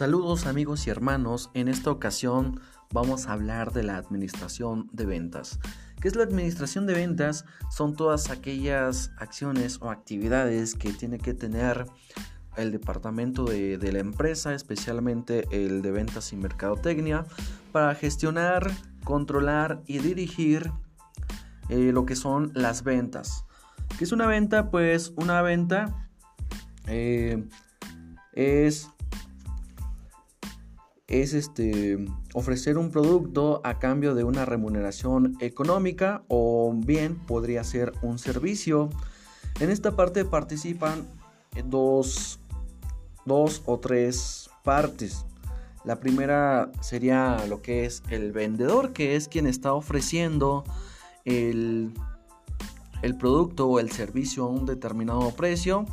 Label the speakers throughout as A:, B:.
A: Saludos amigos y hermanos, en esta ocasión vamos a hablar de la administración de ventas. ¿Qué es la administración de ventas? Son todas aquellas acciones o actividades que tiene que tener el departamento de, la empresa, especialmente el de ventas y mercadotecnia, para gestionar, controlar y dirigir eh, lo que son las ventas. ¿Qué es una venta? Pues una venta eh, es es este, ofrecer un producto a cambio de una remuneración económica o bien podría ser un servicio. En esta parte participan dos, dos o tres partes. La primera sería lo que es el vendedor, que es quien está ofreciendo el, el producto o el servicio a un determinado precio.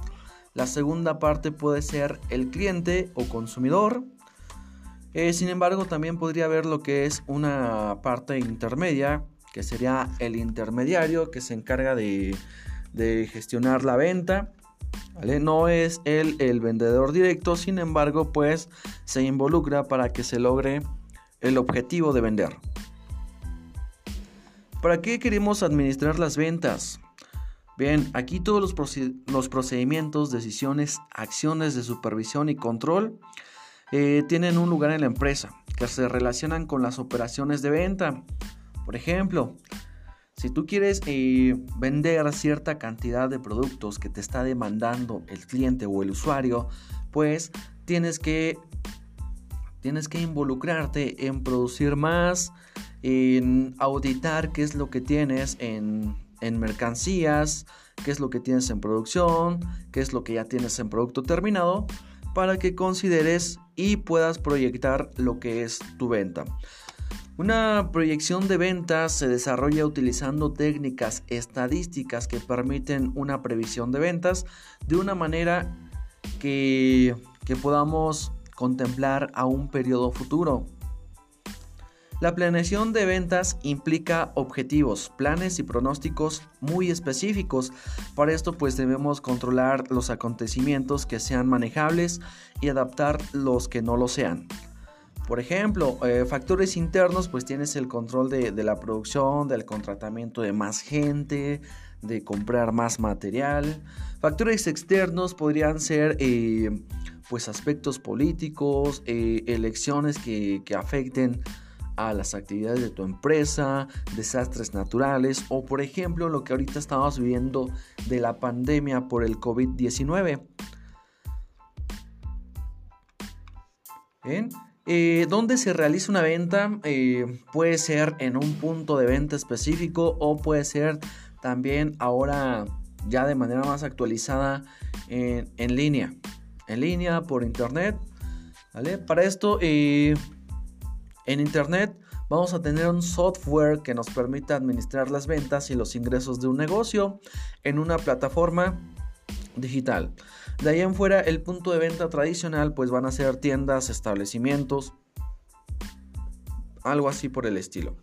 A: La segunda parte puede ser el cliente o consumidor eh, sin embargo, también podría haber lo que es una parte intermedia, que sería el intermediario que se encarga de, gestionar la venta. No es el, el vendedor directo, sin embargo, pues se involucra para que se logre el objetivo de vender. ¿Para qué queremos administrar las ventas? Bien, aquí todos los procedimientos, decisiones, acciones de supervisión y control eh, tienen un lugar en la empresa, que se relacionan con las operaciones de venta. Por ejemplo, si tú quieres eh, vender cierta cantidad de productos que te está demandando el cliente o el usuario, pues tienes que, tienes que involucrarte en producir más, en auditar qué es lo que tienes en, en mercancías, qué es lo que tienes en producción, qué es lo que ya tienes en producto terminado para que consideres y puedas proyectar lo que es tu venta. Una proyección de ventas se desarrolla utilizando técnicas estadísticas que permiten una previsión de ventas de una manera que, que podamos contemplar a un periodo futuro. La planeación de ventas implica objetivos, planes y pronósticos muy específicos. Para esto pues debemos controlar los acontecimientos que sean manejables y adaptar los que no lo sean. Por ejemplo, eh, factores internos, pues tienes el control de, la producción, del contratamiento de más gente, de comprar más material. Factores externos podrían ser eh, pues aspectos políticos, eh, elecciones que, que afecten a las actividades de tu empresa, desastres naturales o por ejemplo lo que ahorita estamos viviendo de la pandemia por el COVID-19. ¿Bien? Eh, ¿Dónde se realiza una venta? Eh, puede ser en un punto de venta específico o puede ser también ahora ya de manera más actualizada en, línea. En línea, por internet. ¿vale? Para esto eh, en Internet vamos a tener un software que nos permita administrar las ventas y los ingresos de un negocio en una plataforma digital. De ahí en fuera, el punto de venta tradicional pues van a ser tiendas, establecimientos, algo así por el estilo.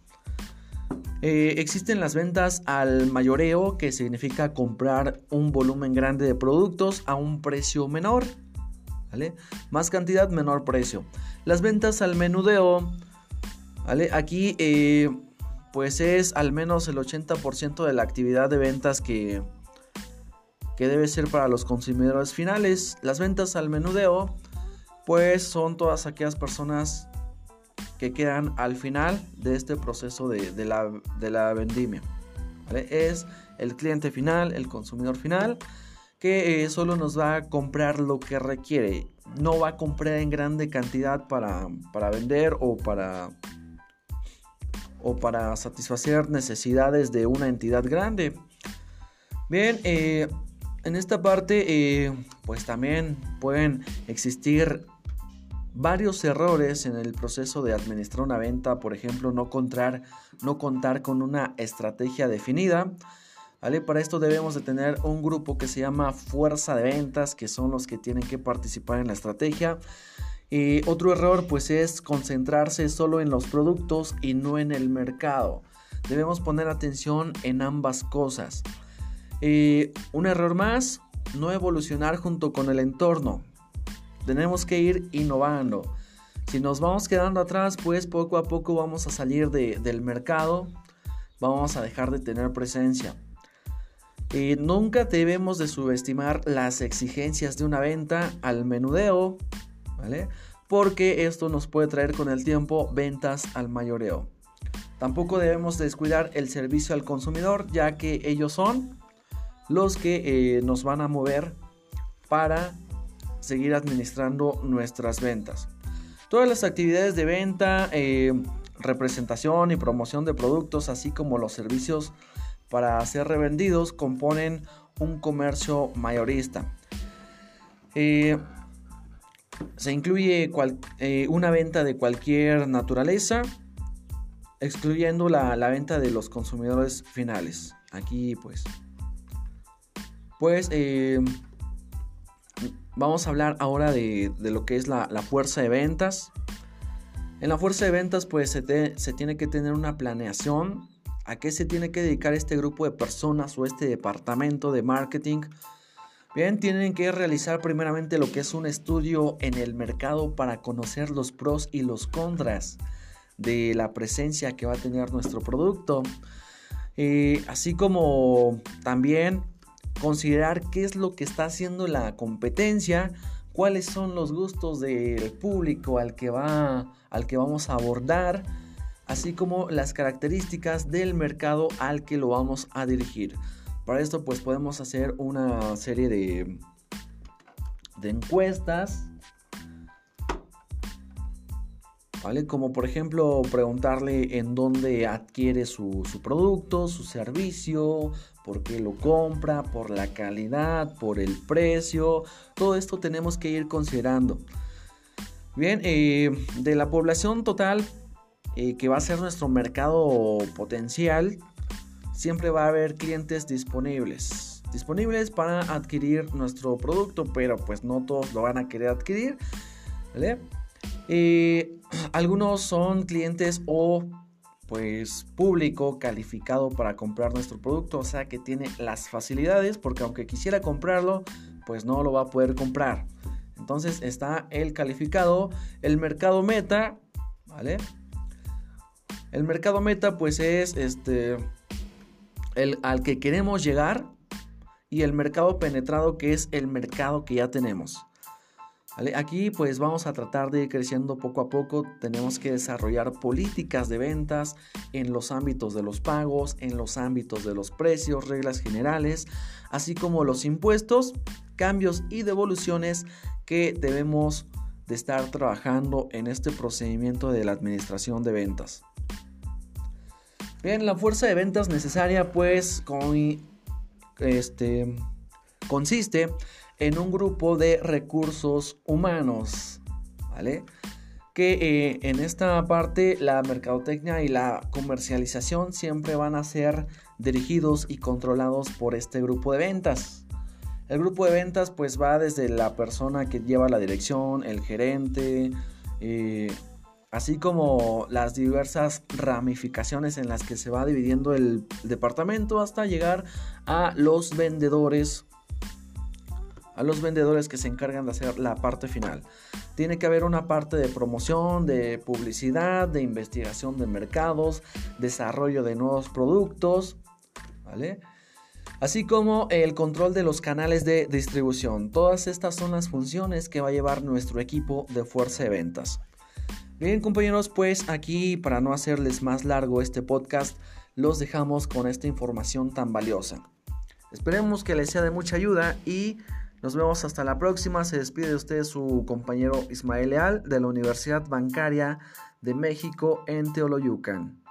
A: Eh, existen las ventas al mayoreo, que significa comprar un volumen grande de productos a un precio menor. Más cantidad, menor precio. Las ventas al menudeo Aquí eh, pues es al menos el 80% de la actividad de ventas que, que debe ser para los consumidores finales. Las ventas al menudeo pues son todas aquellas personas que quedan al final de este proceso de, la, vendimia. Es el cliente final, el consumidor final, que eh, solo nos va a comprar lo que requiere. No va a comprar en grande cantidad para, para vender o para o para satisfacer necesidades de una entidad grande. Bien, eh, en esta parte eh, pues también pueden existir varios errores en el proceso de administrar una venta, por ejemplo, no contar, no contar con una estrategia definida. ¿vale? Para esto debemos de tener un grupo que se llama fuerza de ventas, que son los que tienen que participar en la estrategia. Otro error pues es concentrarse solo en los productos y no en el mercado. Debemos poner atención en ambas cosas. Un error más, no evolucionar junto con el entorno. tenemos que ir innovando. Si nos vamos quedando atrás, pues poco a poco vamos a salir del mercado, vamos a dejar de tener presencia. Nunca debemos de subestimar las exigencias de una venta al menudeo, Porque esto nos puede traer con el tiempo ventas al mayoreo. Tampoco debemos descuidar el servicio al consumidor, ya que ellos son los que eh, nos van a mover para seguir administrando nuestras ventas. Todas las actividades de venta, eh, representación y promoción de productos, así como los servicios para ser revendidos, componen un comercio mayorista. Eh, se incluye eh, una venta de cualquier naturaleza, excluyendo la, venta de los consumidores finales. Aquí pues, pues Vamos a hablar ahora de, lo que es la, fuerza de ventas. En la fuerza de ventas pues se, se tiene que tener una planeación. ¿A qué se tiene que dedicar este grupo de personas o este departamento de marketing? Bien, tienen que realizar primeramente lo que es un estudio en el mercado para conocer los pros y los contras de la presencia que va a tener nuestro producto. Eh, así como también considerar qué es lo que está haciendo la competencia, cuáles son los gustos del público al que, va, al que vamos a abordar, así como las características del mercado al que lo vamos a dirigir. Para esto pues podemos hacer una serie de, de encuestas Como por ejemplo preguntarle en dónde adquiere su, producto, su servicio, por qué lo compra, por la calidad, por el precio. Todo esto tenemos que ir considerando. Bien, eh, de la población total eh, que va a ser nuestro mercado potencial, siempre va a haber clientes disponibles. Disponibles para adquirir nuestro producto, pero pues no todos lo van a querer adquirir. ¿Vale? Eh, algunos son clientes o pues público calificado para comprar nuestro producto, o sea que tiene las facilidades porque aunque quisiera comprarlo, pues no lo va a poder comprar. Entonces está el calificado, el mercado meta, ¿vale? El mercado meta pues es este el al que queremos llegar y el mercado penetrado que es el mercado que ya tenemos. Aquí pues vamos a tratar de ir creciendo poco a poco. Tenemos que desarrollar políticas de ventas en los ámbitos de los pagos, en los ámbitos de los precios, reglas generales, así como los impuestos, cambios y devoluciones que debemos de estar trabajando en este procedimiento de la administración de ventas. Bien, la fuerza de ventas necesaria pues con, este, consiste en un grupo de recursos humanos, ¿vale? Que eh, en esta parte la mercadotecnia y la comercialización siempre van a ser dirigidos y controlados por este grupo de ventas. El grupo de ventas pues va desde la persona que lleva la dirección, el gerente, eh, así como las diversas ramificaciones en las que se va dividiendo el departamento hasta llegar a los vendedores a los vendedores que se encargan de hacer la parte final. Tiene que haber una parte de promoción, de publicidad, de investigación de mercados, desarrollo de nuevos productos, ¿vale? Así como el control de los canales de distribución. Todas estas son las funciones que va a llevar nuestro equipo de fuerza de ventas. Bien compañeros, pues aquí para no hacerles más largo este podcast, los dejamos con esta información tan valiosa. Esperemos que les sea de mucha ayuda y nos vemos hasta la próxima. Se despide de usted su compañero Ismael Leal de la Universidad Bancaria de México en Teoloyucan.